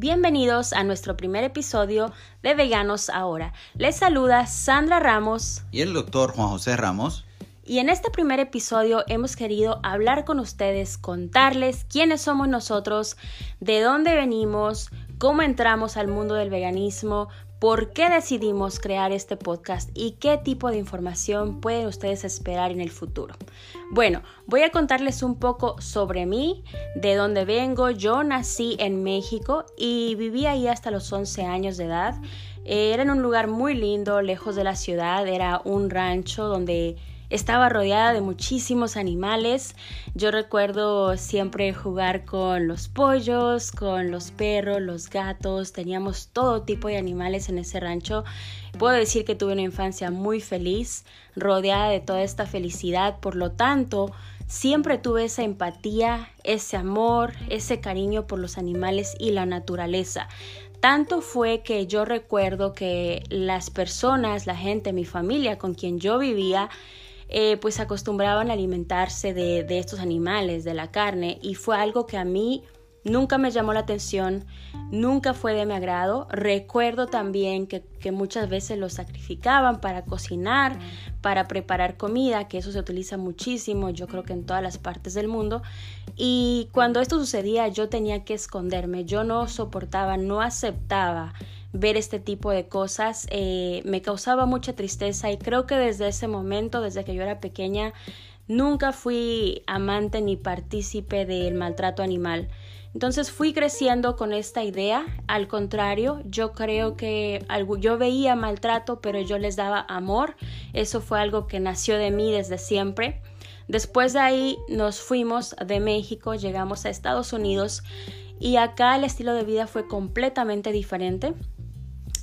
Bienvenidos a nuestro primer episodio de Veganos Ahora. Les saluda Sandra Ramos y el doctor Juan José Ramos. Y en este primer episodio hemos querido hablar con ustedes, contarles quiénes somos nosotros, de dónde venimos, cómo entramos al mundo del veganismo, por qué decidimos crear este podcast y qué tipo de información pueden ustedes esperar en el futuro. Bueno, voy a contarles un poco sobre mí, de dónde vengo. Yo nací en México y viví ahí hasta los 11 años de edad. Era en un lugar muy lindo, lejos de la ciudad, era un rancho donde estaba rodeada de muchísimos animales. Yo recuerdo siempre jugar con los pollos, con los perros, los gatos. Teníamos todo tipo de animales en ese rancho. Puedo decir que tuve una infancia muy feliz, rodeada de toda esta felicidad. Por lo tanto, siempre tuve esa empatía, ese amor, ese cariño por los animales y la naturaleza. Tanto fue que yo recuerdo que las personas, la gente, mi familia con quien yo vivía, eh, pues acostumbraban a alimentarse de, de estos animales, de la carne, y fue algo que a mí nunca me llamó la atención, nunca fue de mi agrado. Recuerdo también que, que, muchas veces los sacrificaban para cocinar, para preparar comida, que eso se utiliza muchísimo, yo creo que en todas las partes del mundo. Y cuando esto sucedía yo tenía que esconderme, yo no soportaba, no aceptaba ver este tipo de cosas eh, me causaba mucha tristeza y creo que desde ese momento, desde que yo era pequeña, nunca fui amante ni partícipe del maltrato animal. Entonces fui creciendo con esta idea, al contrario, yo creo que yo veía maltrato, pero yo les daba amor, eso fue algo que nació de mí desde siempre. Después de ahí nos fuimos de México, llegamos a Estados Unidos y acá el estilo de vida fue completamente diferente.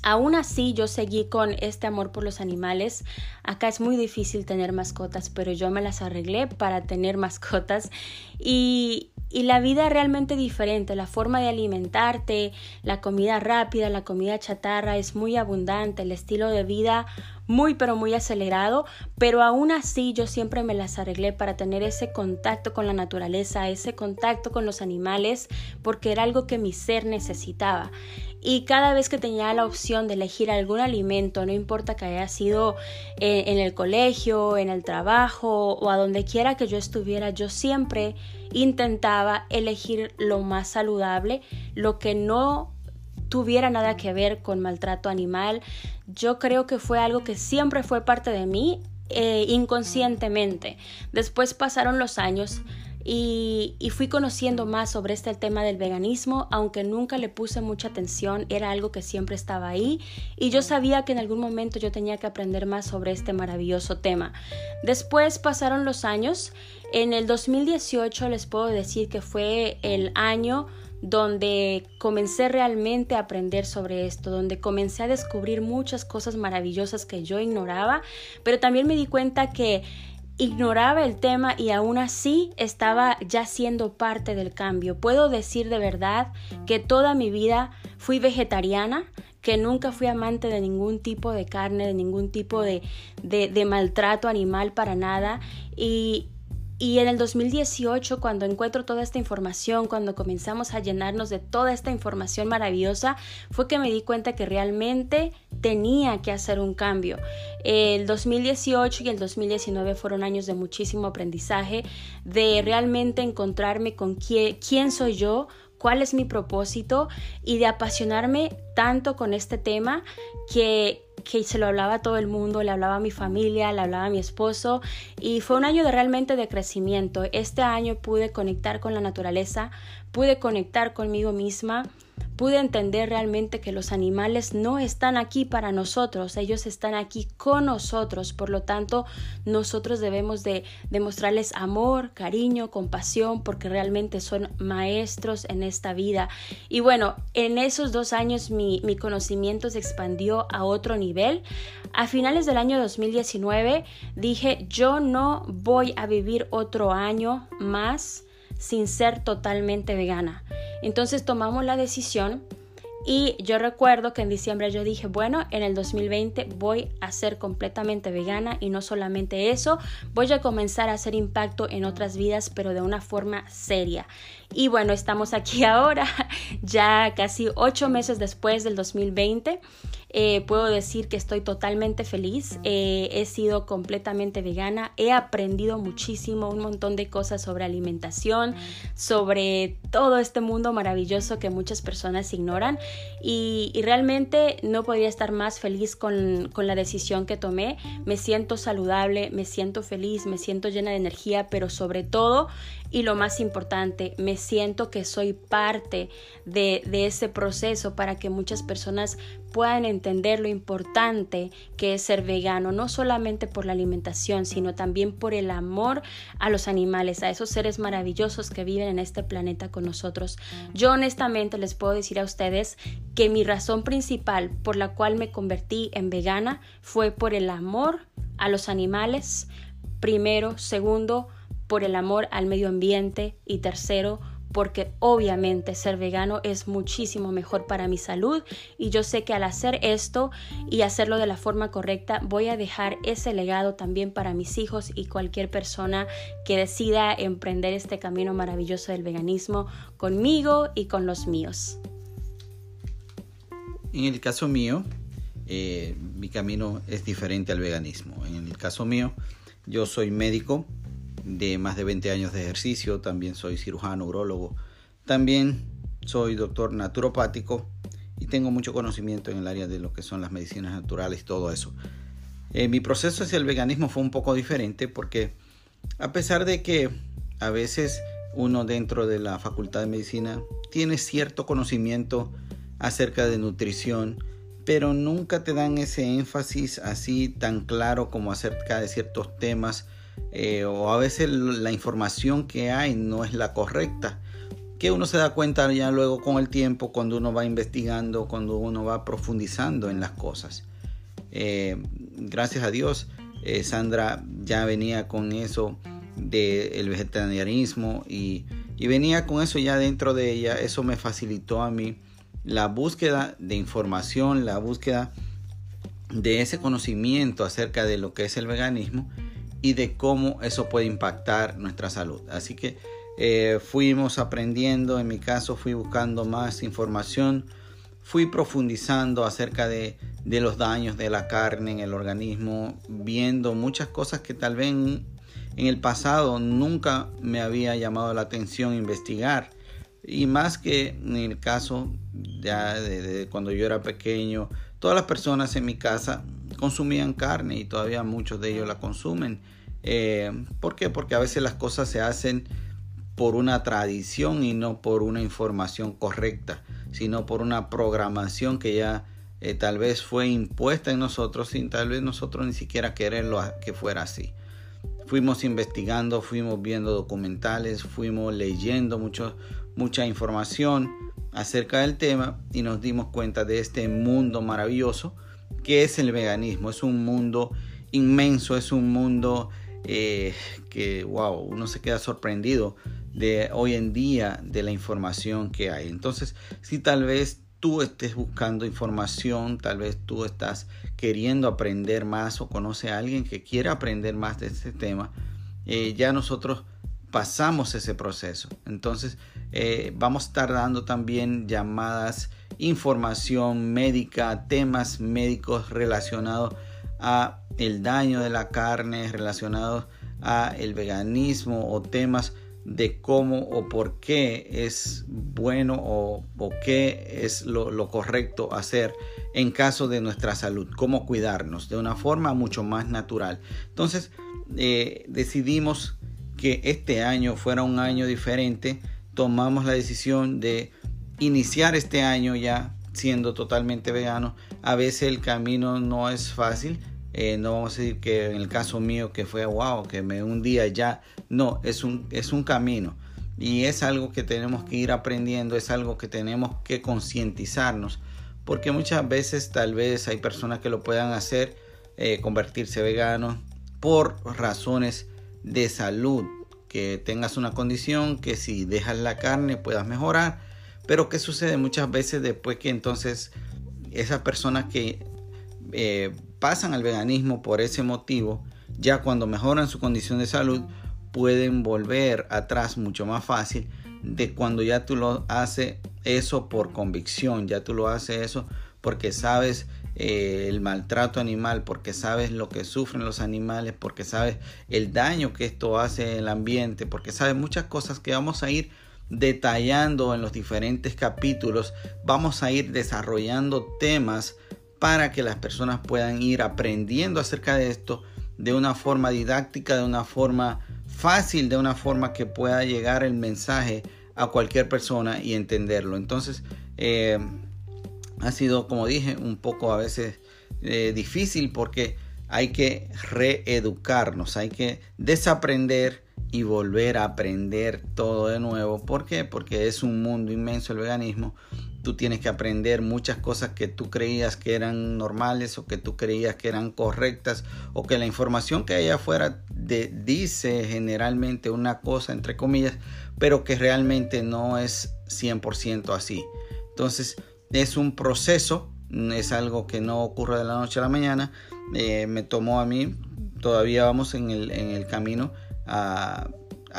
Aún así, yo seguí con este amor por los animales. Acá es muy difícil tener mascotas, pero yo me las arreglé para tener mascotas. Y, y la vida es realmente diferente, la forma de alimentarte, la comida rápida, la comida chatarra es muy abundante, el estilo de vida muy pero muy acelerado, pero aún así yo siempre me las arreglé para tener ese contacto con la naturaleza, ese contacto con los animales, porque era algo que mi ser necesitaba. Y cada vez que tenía la opción de elegir algún alimento, no importa que haya sido eh, en el colegio, en el trabajo o a donde quiera que yo estuviera, yo siempre intentaba elegir lo más saludable, lo que no tuviera nada que ver con maltrato animal. Yo creo que fue algo que siempre fue parte de mí eh, inconscientemente. Después pasaron los años y, fui conociendo más sobre este tema del veganismo, aunque nunca le puse mucha atención, era algo que siempre estaba ahí y yo sabía que en algún momento yo tenía que aprender más sobre este maravilloso tema. Después pasaron los años, en el 2018 les puedo decir que fue el año donde comencé realmente a aprender sobre esto, donde comencé a descubrir muchas cosas maravillosas que yo ignoraba, pero también me di cuenta que ignoraba el tema y aún así estaba ya siendo parte del cambio. Puedo decir de verdad que toda mi vida fui vegetariana, que nunca fui amante de ningún tipo de carne, de ningún tipo de, de, maltrato animal para nada y, y en el 2018, cuando encuentro toda esta información, cuando comenzamos a llenarnos de toda esta información maravillosa, fue que me di cuenta que realmente tenía que hacer un cambio. El 2018 y el 2019 fueron años de muchísimo aprendizaje, de realmente encontrarme con quién, quién soy yo, cuál es mi propósito y de apasionarme tanto con este tema que, que se lo hablaba a todo el mundo, le hablaba a mi familia, le hablaba a mi esposo y fue un año de realmente de crecimiento. Este año pude conectar con la naturaleza, pude conectar conmigo misma pude entender realmente que los animales no están aquí para nosotros, ellos están aquí con nosotros, por lo tanto nosotros debemos de demostrarles amor, cariño, compasión, porque realmente son maestros en esta vida. Y bueno, en esos dos años mi, mi conocimiento se expandió a otro nivel. A finales del año 2019 dije, yo no voy a vivir otro año más sin ser totalmente vegana. Entonces tomamos la decisión Y yo recuerdo que en diciembre yo dije, bueno, en el 2020 voy a ser completamente vegana y no solamente eso, voy a comenzar a hacer impacto en otras vidas, pero de una forma seria. Y bueno, estamos aquí ahora, ya casi ocho meses después del 2020. Eh, puedo decir que estoy totalmente feliz. Eh, he sido completamente vegana. He aprendido muchísimo, un montón de cosas sobre alimentación, sobre todo este mundo maravilloso que muchas personas ignoran. Y, realmente no podía estar más feliz con, con la decisión que tomé. Me siento saludable, me siento feliz, me siento llena de energía, pero sobre todo y lo más importante, me siento que soy parte de, ese proceso para que muchas personas puedan entender lo importante que es ser vegano, no solamente por la alimentación, sino también por el amor a los animales, a esos seres maravillosos que viven en este planeta con nosotros. Yo honestamente les puedo decir a ustedes que mi razón principal por la cual me convertí en vegana fue por el amor a los animales, primero, segundo, por el amor al medio ambiente y tercero, porque obviamente ser vegano es muchísimo mejor para mi salud y yo sé que al hacer esto y hacerlo de la forma correcta voy a dejar ese legado también para mis hijos y cualquier persona que decida emprender este camino maravilloso del veganismo conmigo y con los míos. En el caso mío, eh, mi camino es diferente al veganismo. En el caso mío, yo soy médico, de más de 20 años de ejercicio, también soy cirujano, urologo, también soy doctor naturopático y tengo mucho conocimiento en el área de lo que son las medicinas naturales todo eso. Eh, mi proceso hacia el veganismo fue un poco diferente porque a pesar de que a veces uno dentro de la facultad de medicina tiene cierto conocimiento acerca de nutrición, pero nunca te dan ese énfasis así tan claro como acerca de ciertos temas eh, o a veces la información que hay no es la correcta, que uno se da cuenta ya luego con el tiempo cuando uno va investigando, cuando uno va profundizando en las cosas. Eh, gracias a Dios, eh, Sandra ya venía con eso del vegetarianismo y, y venía con eso ya dentro de ella. Eso me facilitó a mí la búsqueda de información, la búsqueda de ese conocimiento acerca de lo que es el veganismo y de cómo eso puede impactar nuestra salud. Así que eh, fuimos aprendiendo, en mi caso fui buscando más información, fui profundizando acerca de, los daños de la carne en el organismo, viendo muchas cosas que tal vez en, el pasado nunca me había llamado la atención investigar. Y más que en el caso ya de cuando yo era pequeño, todas las personas en mi casa consumían carne y todavía muchos de ellos la consumen. Eh, ¿Por qué? Porque a veces las cosas se hacen por una tradición y no por una información correcta, sino por una programación que ya eh, tal vez fue impuesta en nosotros sin tal vez nosotros ni siquiera quererlo que fuera así. Fuimos investigando, fuimos viendo documentales, fuimos leyendo mucho, mucha información acerca del tema y nos dimos cuenta de este mundo maravilloso que es el veganismo. Es un mundo inmenso, es un mundo eh, que, wow, uno se queda sorprendido de hoy en día de la información que hay. Entonces, si tal vez tú estés buscando información, tal vez tú estás queriendo aprender más o conoce a alguien que quiere aprender más de este tema, eh, ya nosotros pasamos ese proceso. Entonces, eh, vamos a estar dando también llamadas, información médica, temas médicos relacionados a el daño de la carne, relacionados a el veganismo o temas de cómo o por qué es bueno o, qué es lo, correcto hacer en caso de nuestra salud, cómo cuidarnos de una forma mucho más natural. Entonces eh, decidimos que este año fuera un año diferente, tomamos la decisión de iniciar este año ya siendo totalmente vegano. A veces el camino no es fácil, eh, no vamos a decir que en el caso mío que fue wow, que me un día ya, no, es un, es un camino. Y es algo que tenemos que ir aprendiendo, es algo que tenemos que concientizarnos, porque muchas veces tal vez hay personas que lo puedan hacer, eh, convertirse veganos por razones de salud, que tengas una condición que si dejas la carne puedas mejorar, Pero ¿qué sucede muchas veces después que entonces esas personas que eh, pasan al veganismo por ese motivo, ya cuando mejoran su condición de salud, pueden volver atrás mucho más fácil de cuando ya tú lo haces eso por convicción, ya tú lo haces eso porque sabes eh, el maltrato animal, porque sabes lo que sufren los animales, porque sabes el daño que esto hace en el ambiente, porque sabes muchas cosas que vamos a ir detallando en los diferentes capítulos, vamos a ir desarrollando temas para que las personas puedan ir aprendiendo acerca de esto de una forma didáctica, de una forma fácil, de una forma que pueda llegar el mensaje a cualquier persona y entenderlo. Entonces, eh, ha sido, como dije, un poco a veces eh, difícil porque hay que reeducarnos, hay que desaprender y volver a aprender todo de nuevo. ¿Por qué? Porque es un mundo inmenso el veganismo. Tú tienes que aprender muchas cosas que tú creías que eran normales o que tú creías que eran correctas o que la información que hay afuera dice generalmente una cosa entre comillas, pero que realmente no es 100% así. Entonces es un proceso, es algo que no ocurre de la noche a la mañana. Eh, me tomó a mí, todavía vamos en el, en el camino a,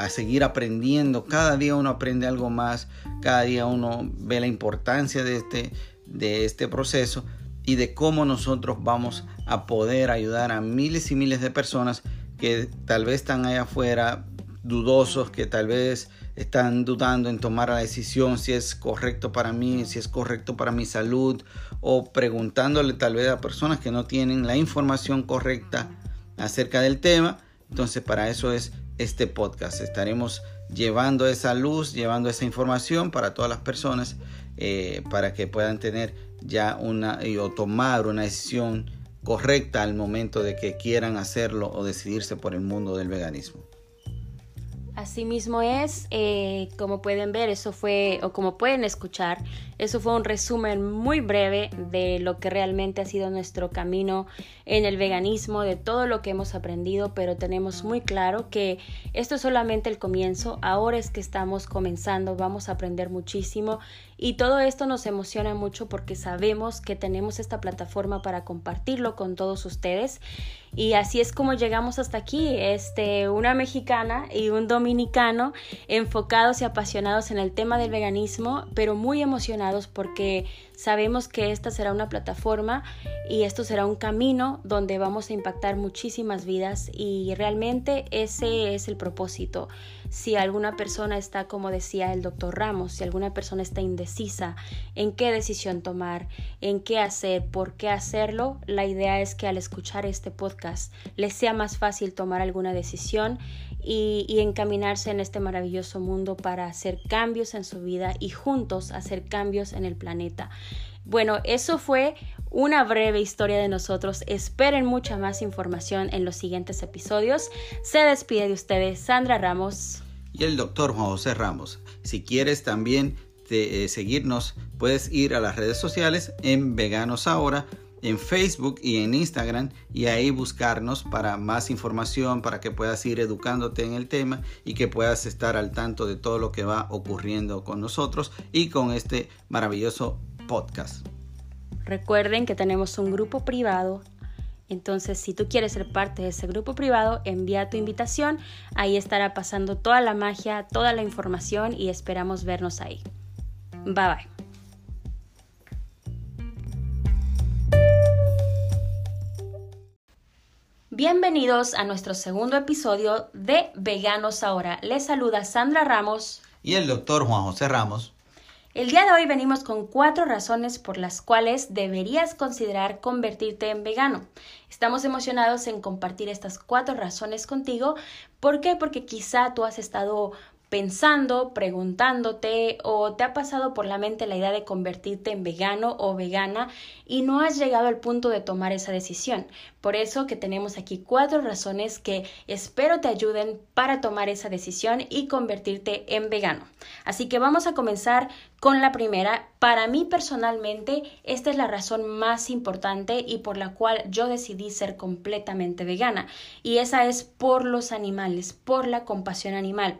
seguir aprendiendo. Cada día uno aprende algo más, cada día uno ve la importancia de este, de este proceso y de cómo nosotros vamos a poder ayudar a miles y miles de personas que tal vez están allá afuera dudosos, que tal vez están dudando en tomar la decisión si es correcto para mí, si es correcto para mi salud, o preguntándole tal vez a personas que no tienen la información correcta acerca del tema entonces para eso es este podcast. Estaremos llevando esa luz, llevando esa información para todas las personas eh, para que puedan tener ya una o tomar una decisión correcta al momento de que quieran hacerlo o decidirse por el mundo del veganismo. Asimismo es, eh, como pueden ver, eso fue, o como pueden escuchar, eso fue un resumen muy breve de lo que realmente ha sido nuestro camino en el veganismo, de todo lo que hemos aprendido, pero tenemos muy claro que esto es solamente el comienzo, ahora es que estamos comenzando, vamos a aprender muchísimo y todo esto nos emociona mucho porque sabemos que tenemos esta plataforma para compartirlo con todos ustedes y así es como llegamos hasta aquí, este, una mexicana y un dominicano enfocados y apasionados en el tema del veganismo, pero muy emocionados porque Sabemos que esta será una plataforma y esto será un camino donde vamos a impactar muchísimas vidas y realmente ese es el propósito. Si alguna persona está, como decía el doctor Ramos, si alguna persona está indecisa en qué decisión tomar, en qué hacer, por qué hacerlo, la idea es que al escuchar este podcast les sea más fácil tomar alguna decisión y, y, encaminarse en este maravilloso mundo para hacer cambios en su vida y juntos hacer cambios en el planeta. Bueno, eso fue una breve historia de nosotros. Esperen mucha más información en los siguientes episodios. Se despide de ustedes Sandra Ramos. Y el doctor Juan José Ramos. Si quieres también eh, seguirnos, puedes ir a las redes sociales en Veganos Ahora en Facebook y en Instagram y ahí buscarnos para más información, para que puedas ir educándote en el tema y que puedas estar al tanto de todo lo que va ocurriendo con nosotros y con este maravilloso podcast. Recuerden que tenemos un grupo privado. Entonces, si tú quieres ser parte de ese grupo privado, envía tu invitación. Ahí estará pasando toda la magia, toda la información y esperamos vernos ahí. Bye bye. Bienvenidos a nuestro segundo episodio de Veganos Ahora. Les saluda Sandra Ramos y el doctor Juan José Ramos. El día de hoy venimos con cuatro razones por las cuales deberías considerar convertirte en vegano. Estamos emocionados en compartir estas cuatro razones contigo. ¿Por qué? Porque quizá tú has estado pensando, preguntándote o te ha pasado por la mente la idea de convertirte en vegano o vegana y no has llegado al punto de tomar esa decisión. Por eso que tenemos aquí cuatro razones que espero te ayuden para tomar esa decisión y convertirte en vegano. Así que vamos a comenzar con la primera. Para mí personalmente esta es la razón más importante y por la cual yo decidí ser completamente vegana y esa es por los animales, por la compasión animal.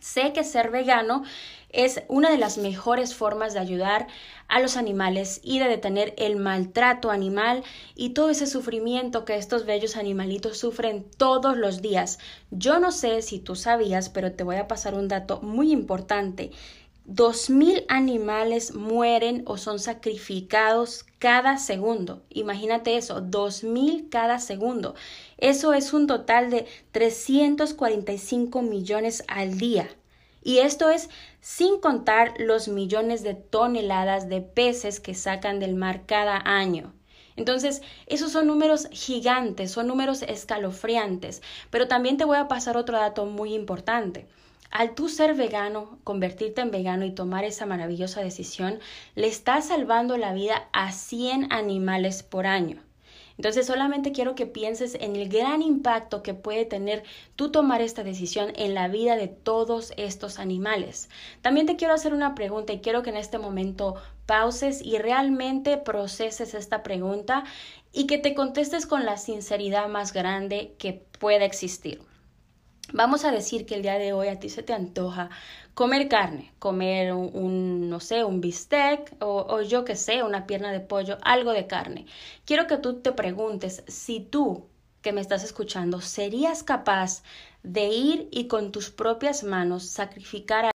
Sé que ser vegano es una de las mejores formas de ayudar a los animales y de detener el maltrato animal y todo ese sufrimiento que estos bellos animalitos sufren todos los días. Yo no sé si tú sabías, pero te voy a pasar un dato muy importante. Dos mil animales mueren o son sacrificados cada segundo. Imagínate eso, dos mil cada segundo. Eso es un total de 345 millones al día. Y esto es sin contar los millones de toneladas de peces que sacan del mar cada año. Entonces, esos son números gigantes, son números escalofriantes. Pero también te voy a pasar otro dato muy importante. Al tú ser vegano, convertirte en vegano y tomar esa maravillosa decisión, le estás salvando la vida a 100 animales por año. Entonces solamente quiero que pienses en el gran impacto que puede tener tú tomar esta decisión en la vida de todos estos animales. También te quiero hacer una pregunta y quiero que en este momento pauses y realmente proceses esta pregunta y que te contestes con la sinceridad más grande que pueda existir. Vamos a decir que el día de hoy a ti se te antoja comer carne, comer un, no sé, un bistec o, o yo que sé, una pierna de pollo, algo de carne. Quiero que tú te preguntes si tú que me estás escuchando serías capaz de ir y con tus propias manos sacrificar a